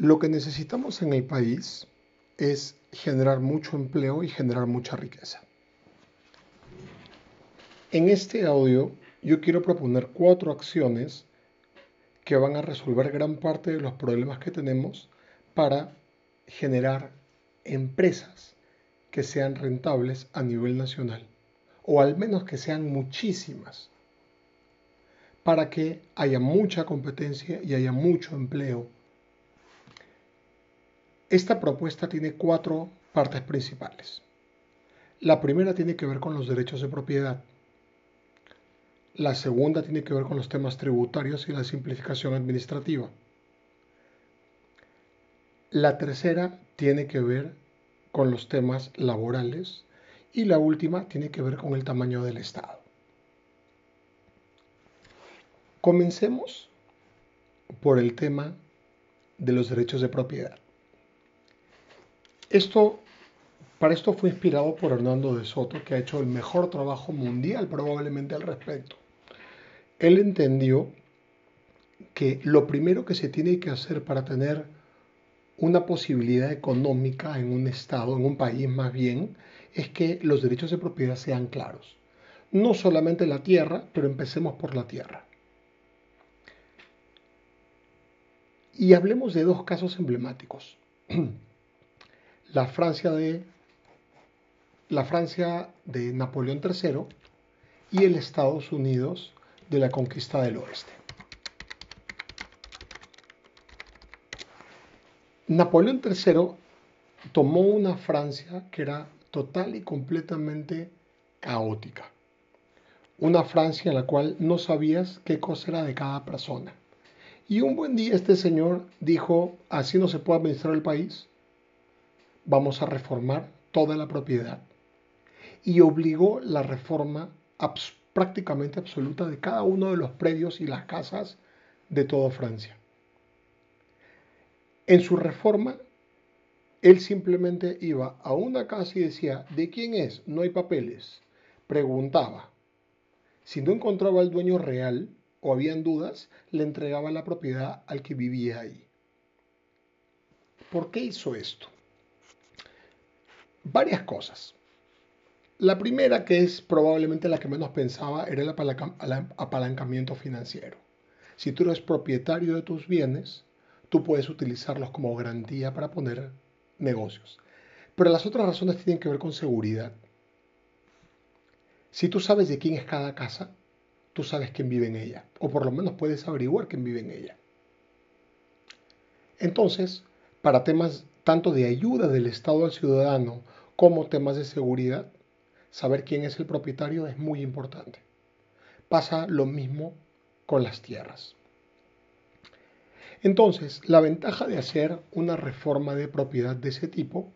Lo que necesitamos en el país es generar mucho empleo y generar mucha riqueza. En este audio yo quiero proponer cuatro acciones que van a resolver gran parte de los problemas que tenemos para generar empresas que sean rentables a nivel nacional, o al menos que sean muchísimas, para que haya mucha competencia y haya mucho empleo. Esta propuesta tiene cuatro partes principales. La primera tiene que ver con los derechos de propiedad. La segunda tiene que ver con los temas tributarios y la simplificación administrativa. La tercera tiene que ver con los temas laborales y la última tiene que ver con el tamaño del Estado. Comencemos por el tema de los derechos de propiedad. Esto, para esto fue inspirado por Hernando de Soto, que ha hecho el mejor trabajo mundial probablemente al respecto él entendió que lo primero que se tiene que hacer para tener una posibilidad económica en un estado, en un país más bien, es que los derechos de propiedad sean claros. No solamente la tierra, pero empecemos por la tierra. Y hablemos de dos casos emblemáticos. La Francia de la Francia de Napoleón III y el Estados Unidos de la conquista del oeste. Napoleón III tomó una Francia que era total y completamente caótica. Una Francia en la cual no sabías qué cosa era de cada persona. Y un buen día este señor dijo, así no se puede administrar el país, vamos a reformar toda la propiedad. Y obligó la reforma prácticamente absoluta de cada uno de los predios y las casas de toda Francia. En su reforma, él simplemente iba a una casa y decía, ¿de quién es? No hay papeles. Preguntaba. Si no encontraba el dueño real o habían dudas, le entregaba la propiedad al que vivía ahí. ¿Por qué hizo esto? Varias cosas. La primera, que es probablemente la que menos pensaba, era el apalancamiento financiero. Si tú eres propietario de tus bienes, tú puedes utilizarlos como garantía para poner negocios. Pero las otras razones tienen que ver con seguridad. Si tú sabes de quién es cada casa, tú sabes quién vive en ella, o por lo menos puedes averiguar quién vive en ella. Entonces, para temas tanto de ayuda del Estado al ciudadano como temas de seguridad, saber quién es el propietario es muy importante. Pasa lo mismo con las tierras. Entonces, la ventaja de hacer una reforma de propiedad de ese tipo,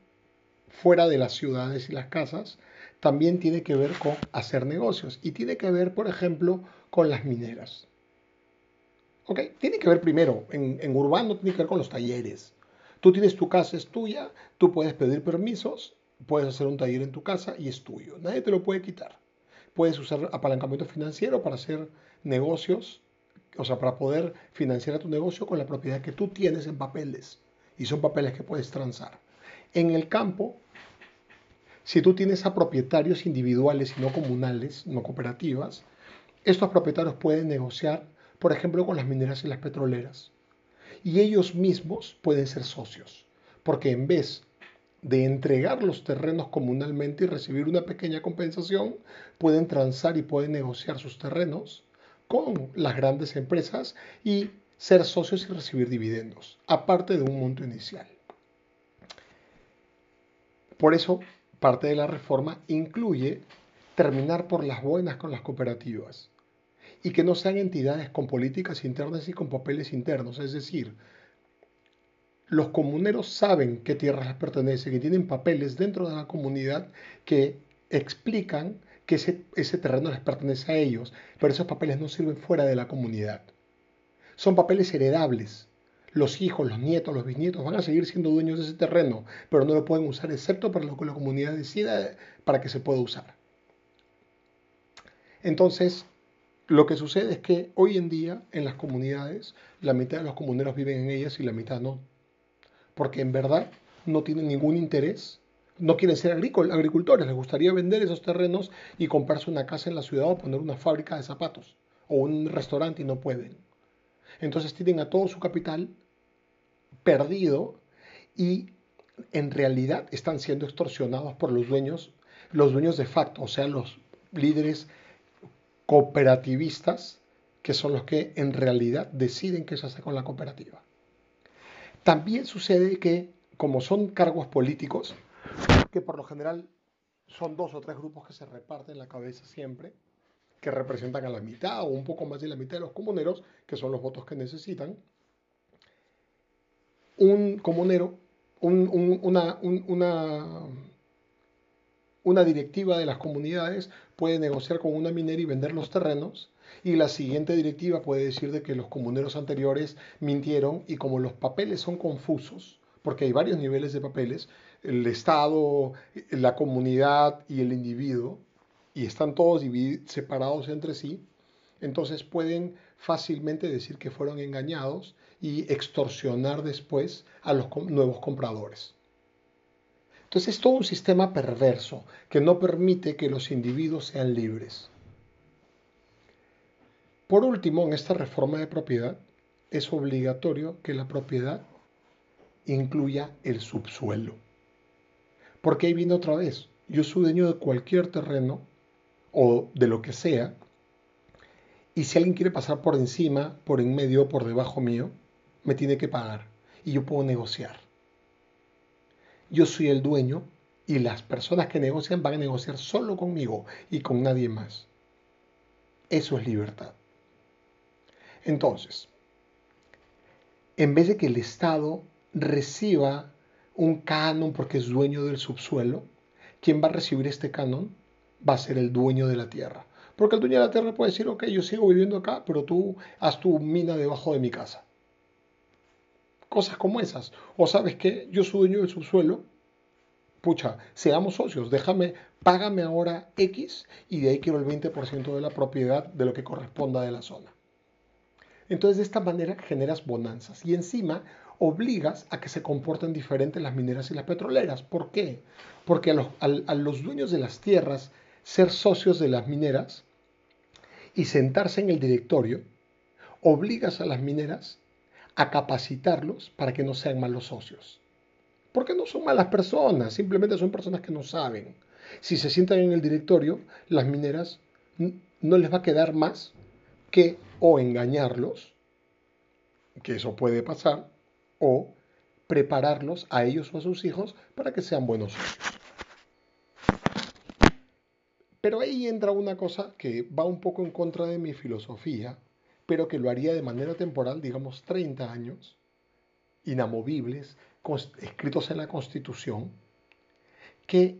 fuera de las ciudades y las casas, también tiene que ver con hacer negocios y tiene que ver, por ejemplo, con las mineras. ¿Ok? Tiene que ver primero, en, en urbano tiene que ver con los talleres. Tú tienes tu casa, es tuya, tú puedes pedir permisos puedes hacer un taller en tu casa y es tuyo. Nadie te lo puede quitar. Puedes usar apalancamiento financiero para hacer negocios, o sea, para poder financiar tu negocio con la propiedad que tú tienes en papeles. Y son papeles que puedes transar. En el campo, si tú tienes a propietarios individuales y no comunales, no cooperativas, estos propietarios pueden negociar, por ejemplo, con las mineras y las petroleras. Y ellos mismos pueden ser socios, porque en vez de entregar los terrenos comunalmente y recibir una pequeña compensación, pueden transar y pueden negociar sus terrenos con las grandes empresas y ser socios y recibir dividendos, aparte de un monto inicial. Por eso, parte de la reforma incluye terminar por las buenas con las cooperativas y que no sean entidades con políticas internas y con papeles internos, es decir, los comuneros saben qué tierras les pertenecen y tienen papeles dentro de la comunidad que explican que ese, terreno les pertenece a ellos, pero esos papeles no sirven fuera de la comunidad. Son papeles heredables. Los hijos, los nietos, los bisnietos van a seguir siendo dueños de ese terreno, pero no lo pueden usar excepto para lo que la comunidad decida para que se pueda usar. Entonces, lo que sucede es que hoy en día en las comunidades, la mitad de los comuneros viven en ellas y la mitad no porque en verdad no tienen ningún interés, no quieren ser agricultores, les gustaría vender esos terrenos y comprarse una casa en la ciudad o poner una fábrica de zapatos o un restaurante y no pueden. Entonces tienen a todo su capital perdido y en realidad están siendo extorsionados por los dueños, los dueños de facto, o sea, los líderes cooperativistas, que son los que en realidad deciden qué se hace con la cooperativa. También sucede que, como son cargos políticos, que por lo general son dos o tres grupos que se reparten la cabeza siempre, que representan a la mitad o un poco más de la mitad de los comuneros, que son los votos que necesitan, un comunero, una, directiva de las comunidades puede negociar con una minera y vender los terrenos y la siguiente directiva puede decir de que los comuneros anteriores mintieron y como los papeles son confusos, porque hay varios niveles de papeles, el Estado, la comunidad y el individuo, y están todos separados entre sí, entonces pueden fácilmente decir que fueron engañados y extorsionar después a los nuevos compradores. Entonces es todo un sistema perverso que no permite que los individuos sean libres. Por último, en esta reforma de propiedad es obligatorio que la propiedad incluya el subsuelo. Porque ahí viene otra vez, yo soy dueño de cualquier terreno o de lo que sea, y si alguien quiere pasar por encima, por en medio o por debajo mío, me tiene que pagar y yo puedo negociar. Yo soy el dueño y las personas que negocian van a negociar solo conmigo y con nadie más. Eso es libertad. Entonces, en vez de que el Estado reciba un canon porque es dueño del subsuelo, ¿quién va a recibir este canon? Va a ser el dueño de la tierra. Porque el dueño de la tierra puede decir, ok, yo sigo viviendo acá, pero tú haz tu mina debajo de mi casa. Cosas como esas. O sabes que yo soy dueño del subsuelo, pucha, seamos socios, déjame, págame ahora X y de ahí quiero el 20% de la propiedad de lo que corresponda de la zona. Entonces de esta manera generas bonanzas y encima obligas a que se comporten diferentes las mineras y las petroleras. ¿Por qué? Porque a los, a los dueños de las tierras ser socios de las mineras y sentarse en el directorio, obligas a las mineras a capacitarlos para que no sean malos socios. Porque no son malas personas, simplemente son personas que no saben. Si se sientan en el directorio, las mineras no les va a quedar más que o engañarlos, que eso puede pasar, o prepararlos a ellos o a sus hijos para que sean buenos socios. Pero ahí entra una cosa que va un poco en contra de mi filosofía, pero que lo haría de manera temporal, digamos 30 años, inamovibles, escritos en la Constitución, que,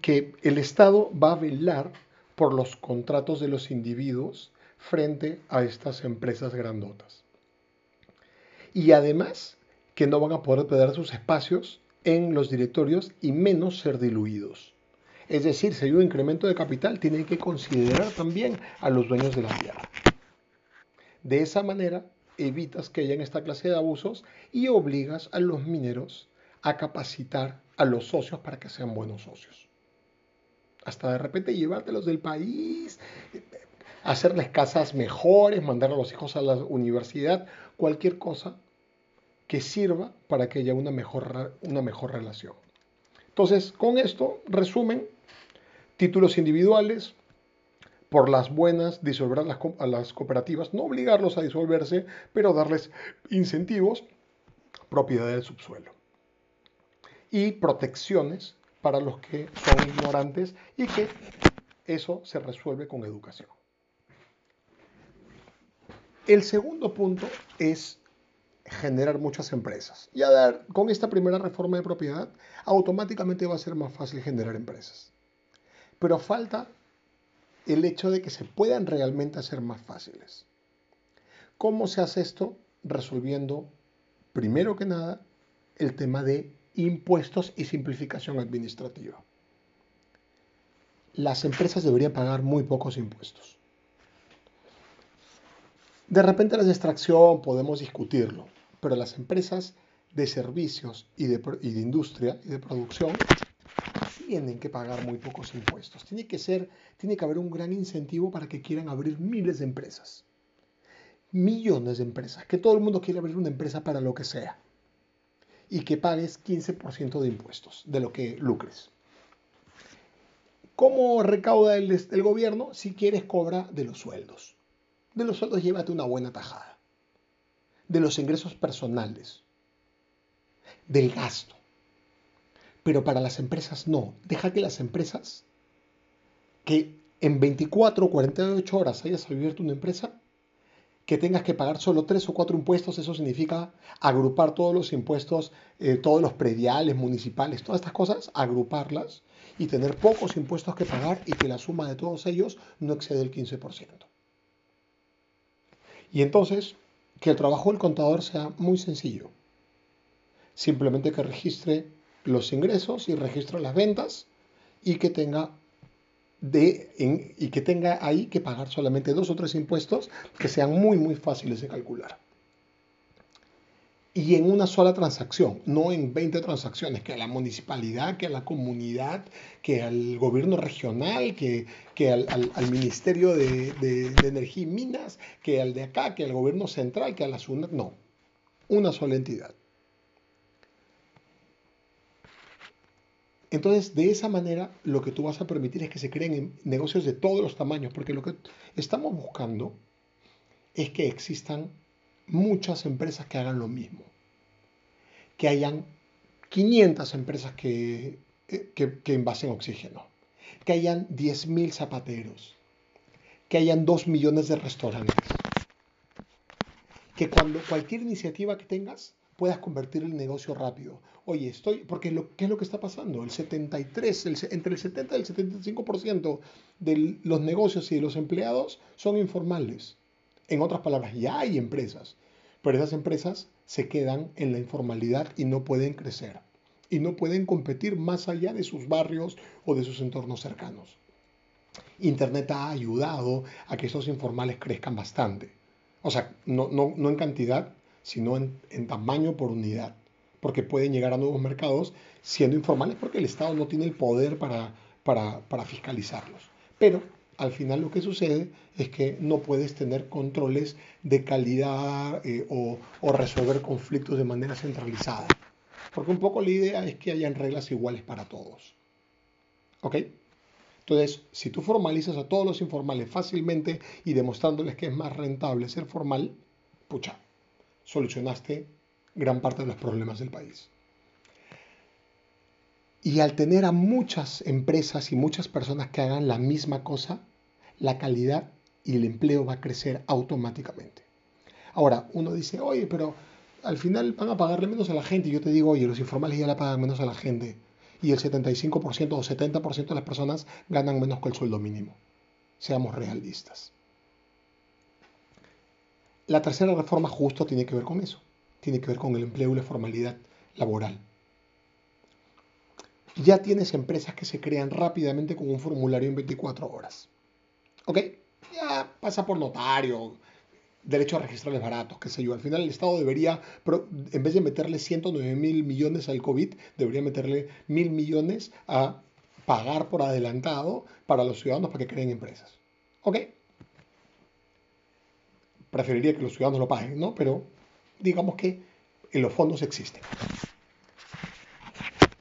que el Estado va a velar por los contratos de los individuos frente a estas empresas grandotas. Y además que no van a poder perder sus espacios en los directorios y menos ser diluidos. Es decir, si hay un incremento de capital, tienen que considerar también a los dueños de la tierra. De esa manera, evitas que haya esta clase de abusos y obligas a los mineros a capacitar a los socios para que sean buenos socios. Hasta de repente llevártelos del país, hacerles casas mejores, mandar a los hijos a la universidad, cualquier cosa que sirva para que haya una mejor, una mejor relación. Entonces, con esto, resumen, títulos individuales, por las buenas, disolver a las, a las cooperativas, no obligarlos a disolverse, pero darles incentivos, propiedad del subsuelo. Y protecciones para los que son ignorantes y que eso se resuelve con educación. El segundo punto es generar muchas empresas. Y a ver, con esta primera reforma de propiedad, automáticamente va a ser más fácil generar empresas. Pero falta el hecho de que se puedan realmente hacer más fáciles. ¿Cómo se hace esto? Resolviendo, primero que nada, el tema de impuestos y simplificación administrativa. Las empresas deberían pagar muy pocos impuestos. De repente la extracción podemos discutirlo, pero las empresas de servicios y de, industria y de producción tienen que pagar muy pocos impuestos. Tiene que ser, tiene que haber un gran incentivo para que quieran abrir miles de empresas. Millones de empresas. Que todo el mundo quiere abrir una empresa para lo que sea. Y que pagues 15% de impuestos de lo que lucres. ¿Cómo recauda el, el, gobierno? Si quieres, cobra de los sueldos. De los sueldos llévate una buena tajada. De los ingresos personales. Del gasto. Pero para las empresas no. Deja que las empresas que en 24 o 48 horas hayas abierto una empresa, que tengas que pagar solo tres o cuatro impuestos, eso significa agrupar todos los impuestos, eh, todos los prediales, municipales, todas estas cosas, agruparlas y tener pocos impuestos que pagar y que la suma de todos ellos no excede el 15%. Y entonces, que el trabajo del contador sea muy sencillo. Simplemente que registre los ingresos y registre las ventas y que tenga y que tenga ahí que pagar solamente dos o tres impuestos que sean muy muy fáciles de calcular. Y en una sola transacción, no en 20 transacciones, que a la municipalidad, que a la comunidad, que al gobierno regional, que, que al, Ministerio de, de, Energía y Minas, que al de acá, que al gobierno central, que a la SUNAT, no. Una sola entidad. Entonces, de esa manera, lo que tú vas a permitir es que se creen negocios de todos los tamaños, porque lo que estamos buscando es que existan muchas empresas que hagan lo mismo. Que hayan 500 empresas que, eh, que, que oxígeno. Que hayan 10.000 zapateros. Que hayan 2 millones de restaurantes. Que cuando cualquier iniciativa que tengas puedas convertir el negocio rápido. Oye, estoy, porque lo, ¿qué es lo que está pasando? El 73, entre el 70 y el 75% de los negocios y de los empleados son informales. En otras palabras, ya hay empresas, pero esas empresas se quedan en la informalidad y no pueden crecer. Y no pueden competir más allá de sus barrios o de sus entornos cercanos. Internet ha ayudado a que esos informales crezcan bastante. O sea, no, en cantidad, sino en, tamaño por unidad, porque pueden llegar a nuevos mercados siendo informales porque el Estado no tiene el poder para, para, fiscalizarlos. Pero al final lo que sucede es que no puedes tener controles de calidad eh, o, o, resolver conflictos de manera centralizada. Porque un poco la idea es que hayan reglas iguales para todos. ¿Ok? Entonces, si tú formalizas a todos los informales fácilmente y demostrándoles que es más rentable ser formal, pucha, solucionaste gran parte de los problemas del país. Y al tener a muchas empresas y muchas personas que hagan la misma cosa, la calidad y el empleo va a crecer automáticamente. Ahora, uno dice, oye, pero al final van a pagarle menos a la gente. Y yo te digo, oye, los informales ya le pagan menos a la gente. Y el 75% o 70% de las personas ganan menos que el sueldo mínimo. Seamos realistas. La tercera reforma justo tiene que ver con eso, tiene que ver con el empleo y la formalidad laboral. Ya tienes empresas que se crean rápidamente con un formulario en 24 horas. ¿Ok? Ya pasa por notario, derecho a registrarles baratos, qué sé yo. Al final el Estado debería, en vez de meterle 109 mil millones al COVID, debería meterle mil millones a pagar por adelantado para los ciudadanos para que creen empresas. ¿Ok? preferiría que los ciudadanos lo paguen, ¿no? Pero digamos que los fondos existen.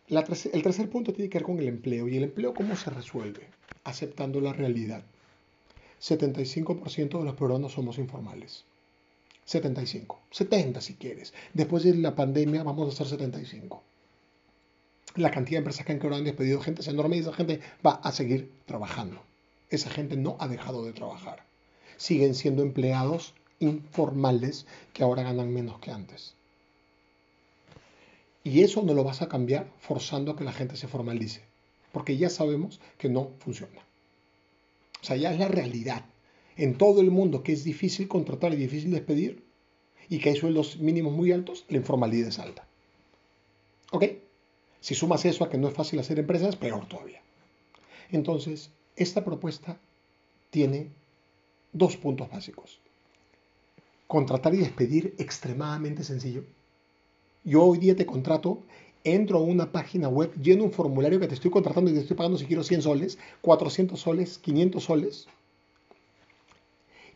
el tercer punto tiene que ver con el empleo. ¿Y el empleo cómo se resuelve? Aceptando la realidad. 75% de los peruanos somos informales. 75, 70 si quieres. Después de la pandemia vamos a ser 75. La cantidad de empresas que han quebrado han despedido gente es enorme y esa gente va a seguir trabajando. Esa gente no ha dejado de trabajar. Siguen siendo empleados informales que ahora ganan menos que antes. Y eso no lo vas a cambiar forzando a que la gente se formalice, porque ya sabemos que no funciona. O sea, ya es la realidad. En todo el mundo que es difícil contratar y difícil despedir y que hay sueldos mínimos muy altos, la informalidad es alta. ¿Ok? Si sumas eso a que no es fácil hacer empresas, peor todavía. Entonces, esta propuesta tiene dos puntos básicos contratar y despedir extremadamente sencillo. Yo hoy día te contrato, entro a una página web, lleno un formulario que te estoy contratando y te estoy pagando si quiero 100 soles, 400 soles, 500 soles.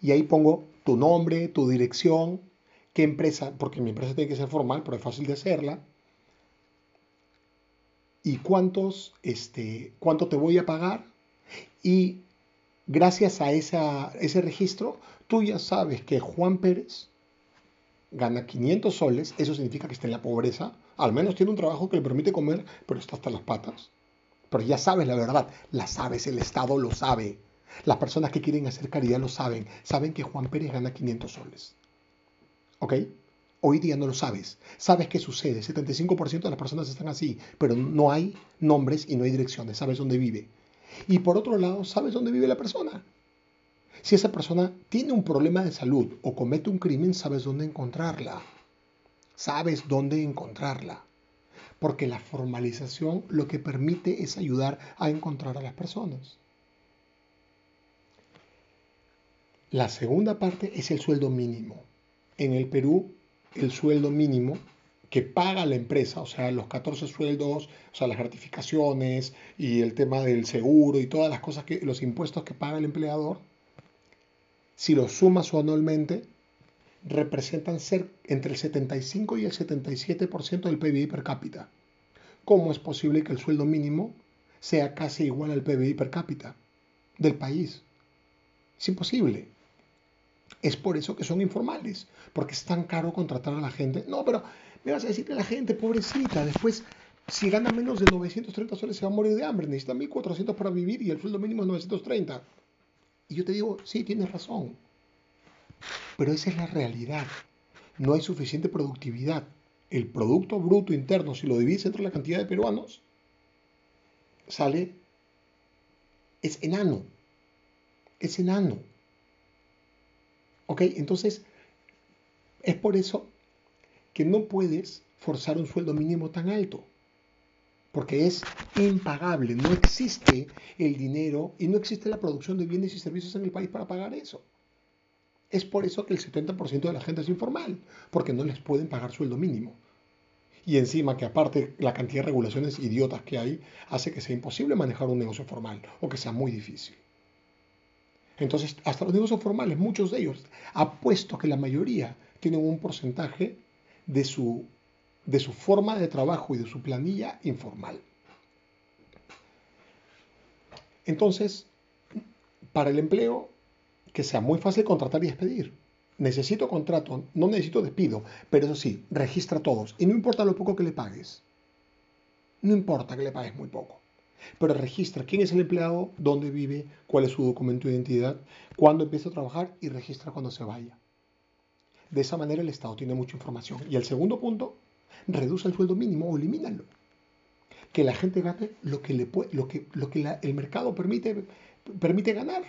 Y ahí pongo tu nombre, tu dirección, qué empresa, porque mi empresa tiene que ser formal, pero es fácil de hacerla. Y cuántos, este, cuánto te voy a pagar. Y gracias a esa, ese registro, tú ya sabes que Juan Pérez gana 500 soles, eso significa que está en la pobreza, al menos tiene un trabajo que le permite comer, pero está hasta las patas. Pero ya sabes la verdad, la sabes, el Estado lo sabe. Las personas que quieren hacer caridad lo saben, saben que Juan Pérez gana 500 soles. ¿Ok? Hoy día no lo sabes. Sabes qué sucede. 75% de las personas están así, pero no hay nombres y no hay direcciones. Sabes dónde vive. Y por otro lado, sabes dónde vive la persona. Si esa persona tiene un problema de salud o comete un crimen, sabes dónde encontrarla. Sabes dónde encontrarla. Porque la formalización lo que permite es ayudar a encontrar a las personas. La segunda parte es el sueldo mínimo. En el Perú, el sueldo mínimo que paga la empresa, o sea, los 14 sueldos, o sea, las gratificaciones y el tema del seguro y todas las cosas que, los impuestos que paga el empleador, si los sumas anualmente, representan ser entre el 75 y el 77% del PBI per cápita. ¿Cómo es posible que el sueldo mínimo sea casi igual al PBI per cápita del país? Es imposible. Es por eso que son informales, porque es tan caro contratar a la gente. No, pero me vas a decir que la gente, pobrecita, después, si gana menos de 930 soles, se va a morir de hambre. Necesita 1.400 para vivir y el sueldo mínimo es 930. Y yo te digo, sí, tienes razón. Pero esa es la realidad. No hay suficiente productividad. El Producto Bruto Interno, si lo divides entre la cantidad de peruanos, sale, es enano. Es enano. ¿Ok? Entonces, es por eso que no puedes forzar un sueldo mínimo tan alto porque es impagable, no existe el dinero y no existe la producción de bienes y servicios en el país para pagar eso. Es por eso que el 70% de la gente es informal, porque no les pueden pagar sueldo mínimo. Y encima que aparte la cantidad de regulaciones idiotas que hay hace que sea imposible manejar un negocio formal o que sea muy difícil. Entonces, hasta los negocios formales, muchos de ellos, apuesto que la mayoría tienen un porcentaje de su de su forma de trabajo y de su planilla informal. Entonces, para el empleo, que sea muy fácil contratar y despedir. Necesito contrato, no necesito despido, pero eso sí, registra todos. Y no importa lo poco que le pagues. No importa que le pagues muy poco. Pero registra quién es el empleado, dónde vive, cuál es su documento de identidad, cuándo empieza a trabajar y registra cuando se vaya. De esa manera el Estado tiene mucha información. Y el segundo punto reduce el sueldo mínimo o elimínalo. Que la gente gane lo que el mercado permite, permite ganar.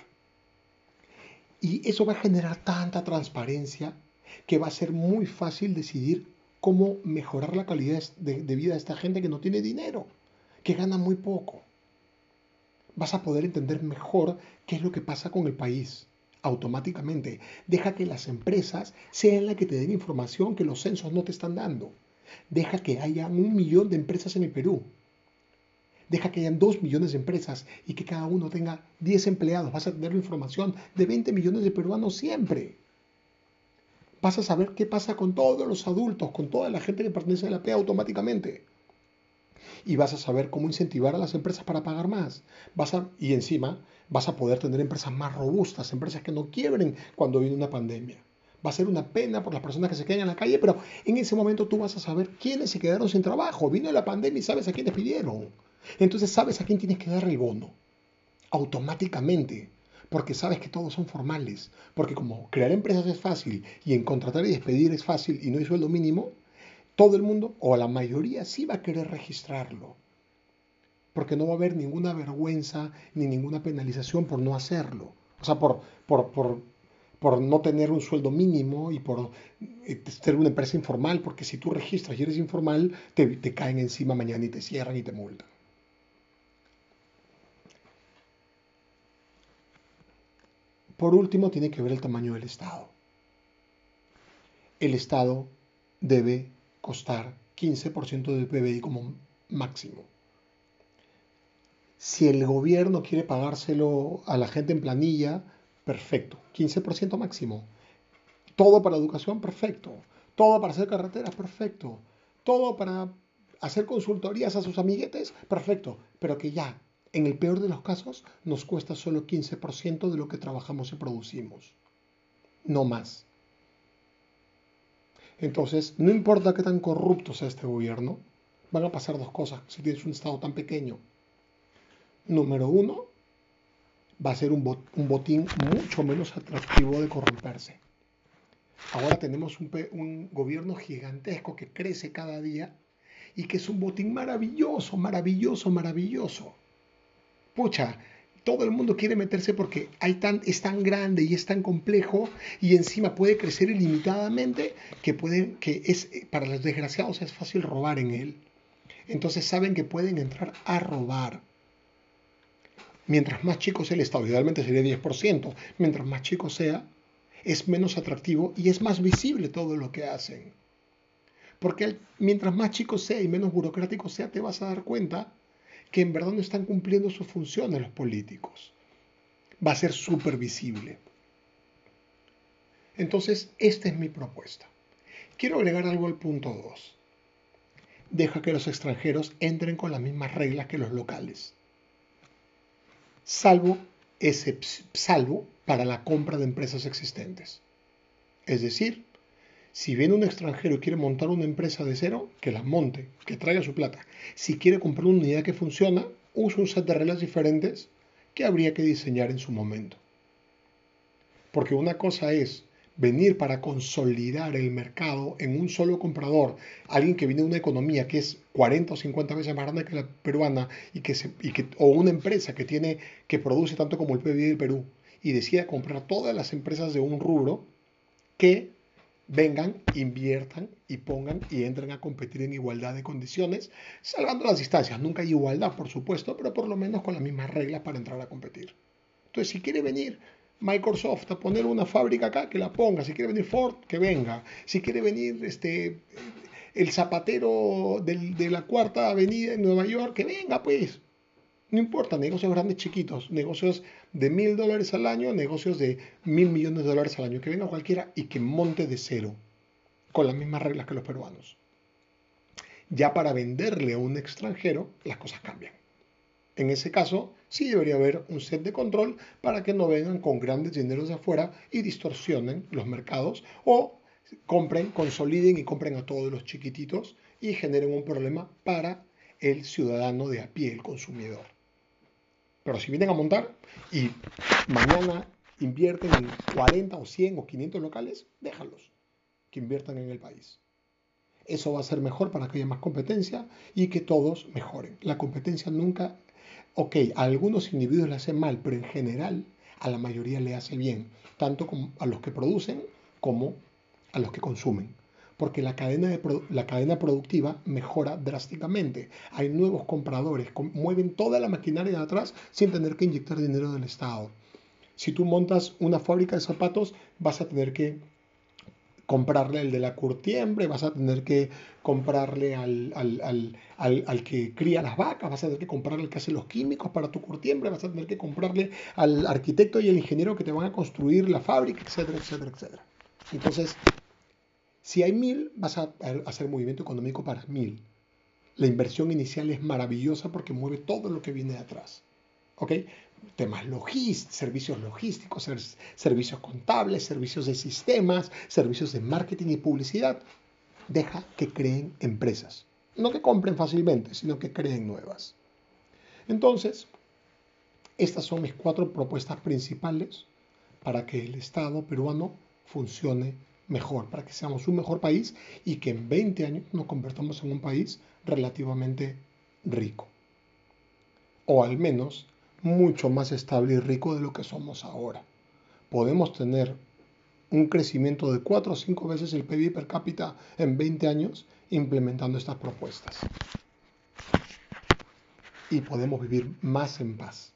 Y eso va a generar tanta transparencia que va a ser muy fácil decidir cómo mejorar la calidad de, vida de esta gente que no tiene dinero, que gana muy poco. Vas a poder entender mejor qué es lo que pasa con el país automáticamente. Deja que las empresas sean las que te den información que los censos no te están dando. Deja que haya un millón de empresas en el Perú. Deja que hayan dos millones de empresas y que cada uno tenga 10 empleados. Vas a tener la información de 20 millones de peruanos siempre. Vas a saber qué pasa con todos los adultos, con toda la gente que pertenece a la PEA automáticamente. Y vas a saber cómo incentivar a las empresas para pagar más. Vas a, y encima vas a poder tener empresas más robustas, empresas que no quiebren cuando viene una pandemia va a ser una pena por las personas que se quedan en la calle, pero en ese momento tú vas a saber quiénes se quedaron sin trabajo. Vino la pandemia y sabes a quiénes pidieron. Entonces sabes a quién tienes que dar el bono. Automáticamente. Porque sabes que todos son formales. Porque como crear empresas es fácil y en contratar y despedir es fácil y no hay sueldo mínimo, todo el mundo o la mayoría sí va a querer registrarlo. Porque no va a haber ninguna vergüenza ni ninguna penalización por no hacerlo. O sea, por, por, por por no tener un sueldo mínimo y por eh, ser una empresa informal, porque si tú registras y eres informal, te, te caen encima mañana y te cierran y te multan. Por último, tiene que ver el tamaño del Estado. el Estado debe costar 15% del PBI como máximo. Si el gobierno quiere pagárselo a la gente en planilla, perfecto, 15% máximo. Todo para educación, perfecto. Todo para hacer carreteras, perfecto. Todo para hacer consultorías a sus amiguetes, perfecto. Pero que ya, en el peor de los casos, nos cuesta solo 15% de lo que trabajamos y producimos. No más. Entonces, no importa qué tan corrupto sea este gobierno, van a pasar dos cosas si tienes un Estado tan pequeño. Número uno, va a ser un, botín mucho menos atractivo de corromperse. Ahora tenemos un, un, gobierno gigantesco que crece cada día y que es un botín maravilloso, maravilloso, maravilloso. Pucha, todo el mundo quiere meterse porque hay tan, es tan grande y es tan complejo y encima puede crecer ilimitadamente que, puede, que es, para los desgraciados es fácil robar en él. Entonces saben que pueden entrar a robar. Mientras más chico sea el Estado, idealmente sería 10%, mientras más chico sea, es menos atractivo y es más visible todo lo que hacen. Porque mientras más chico sea y menos burocrático sea, te vas a dar cuenta que en verdad no están cumpliendo sus funciones los políticos. Va a ser súper visible. Entonces, esta es mi propuesta. Quiero agregar algo al punto 2. Deja que los extranjeros entren con las mismas reglas que los locales. Salvo, salvo para la compra de empresas existentes. Es decir, si viene un extranjero y quiere montar una empresa de cero, que la monte, que traiga su plata. Si quiere comprar una unidad que funciona, usa un set de reglas diferentes que habría que diseñar en su momento. Porque una cosa es venir para consolidar el mercado en un solo comprador, alguien que viene de una economía que es 40 o 50 veces más grande que la peruana y que, y que o una empresa que tiene que produce tanto como el PIB del Perú y decida comprar todas las empresas de un rubro que vengan, inviertan y pongan y entren a competir en igualdad de condiciones, salvando las distancias. Nunca hay igualdad, por supuesto, pero por lo menos con las mismas reglas para entrar a competir. Entonces, si quiere venir Microsoft a poner una fábrica acá, que la ponga. Si quiere venir Ford, que venga. Si quiere venir este, el zapatero de la cuarta avenida en Nueva York, que venga, pues. No importa, negocios grandes, chiquitos, negocios de mil dólares al año, negocios de mil millones de dólares al año, que venga cualquiera y que monte de cero, con las mismas reglas que los peruanos. Ya para venderle a un extranjero, las cosas cambian. En ese caso, sí debería haber un set de control para que no vengan con grandes dineros de afuera y distorsionen los mercados o compren, consoliden y compren a todos los chiquititos y generen un problema para el ciudadano de a pie, el consumidor. Pero si vienen a montar y mañana invierten en 40 o 100 o 500 locales, déjalos que inviertan en el país. Eso va a ser mejor para que haya más competencia y que todos mejoren. La competencia nunca, ok, a algunos individuos le hace mal, pero en general a la mayoría le hace bien, tanto a los que producen como a los que consumen porque la cadena, de la cadena productiva mejora drásticamente. Hay nuevos compradores, mueven toda la maquinaria de atrás sin tener que inyectar dinero del Estado. Si tú montas una fábrica de zapatos, vas a tener que comprarle al de la curtiembre, vas a tener que comprarle al, al, que cría las vacas, vas a tener que comprarle al que hace los químicos para tu curtiembre, vas a tener que comprarle al arquitecto y al ingeniero que te van a construir la fábrica, etcétera, etcétera, etcétera. Entonces, si hay mil, vas a hacer movimiento económico para mil. La inversión inicial es maravillosa porque mueve todo lo que viene de atrás. ¿Ok? Temas logísticos, servicios logísticos, servicios contables, servicios de sistemas, servicios de marketing y publicidad. Deja que creen empresas. No que compren fácilmente, sino que creen nuevas. Entonces, estas son mis cuatro propuestas principales para que el Estado peruano funcione mejor, para que seamos un mejor país y que en 20 años nos convertamos en un país relativamente rico. O al menos mucho más estable y rico de lo que somos ahora. Podemos tener un crecimiento de 4 o 5 veces el PIB per cápita en 20 años implementando estas propuestas. Y podemos vivir más en paz.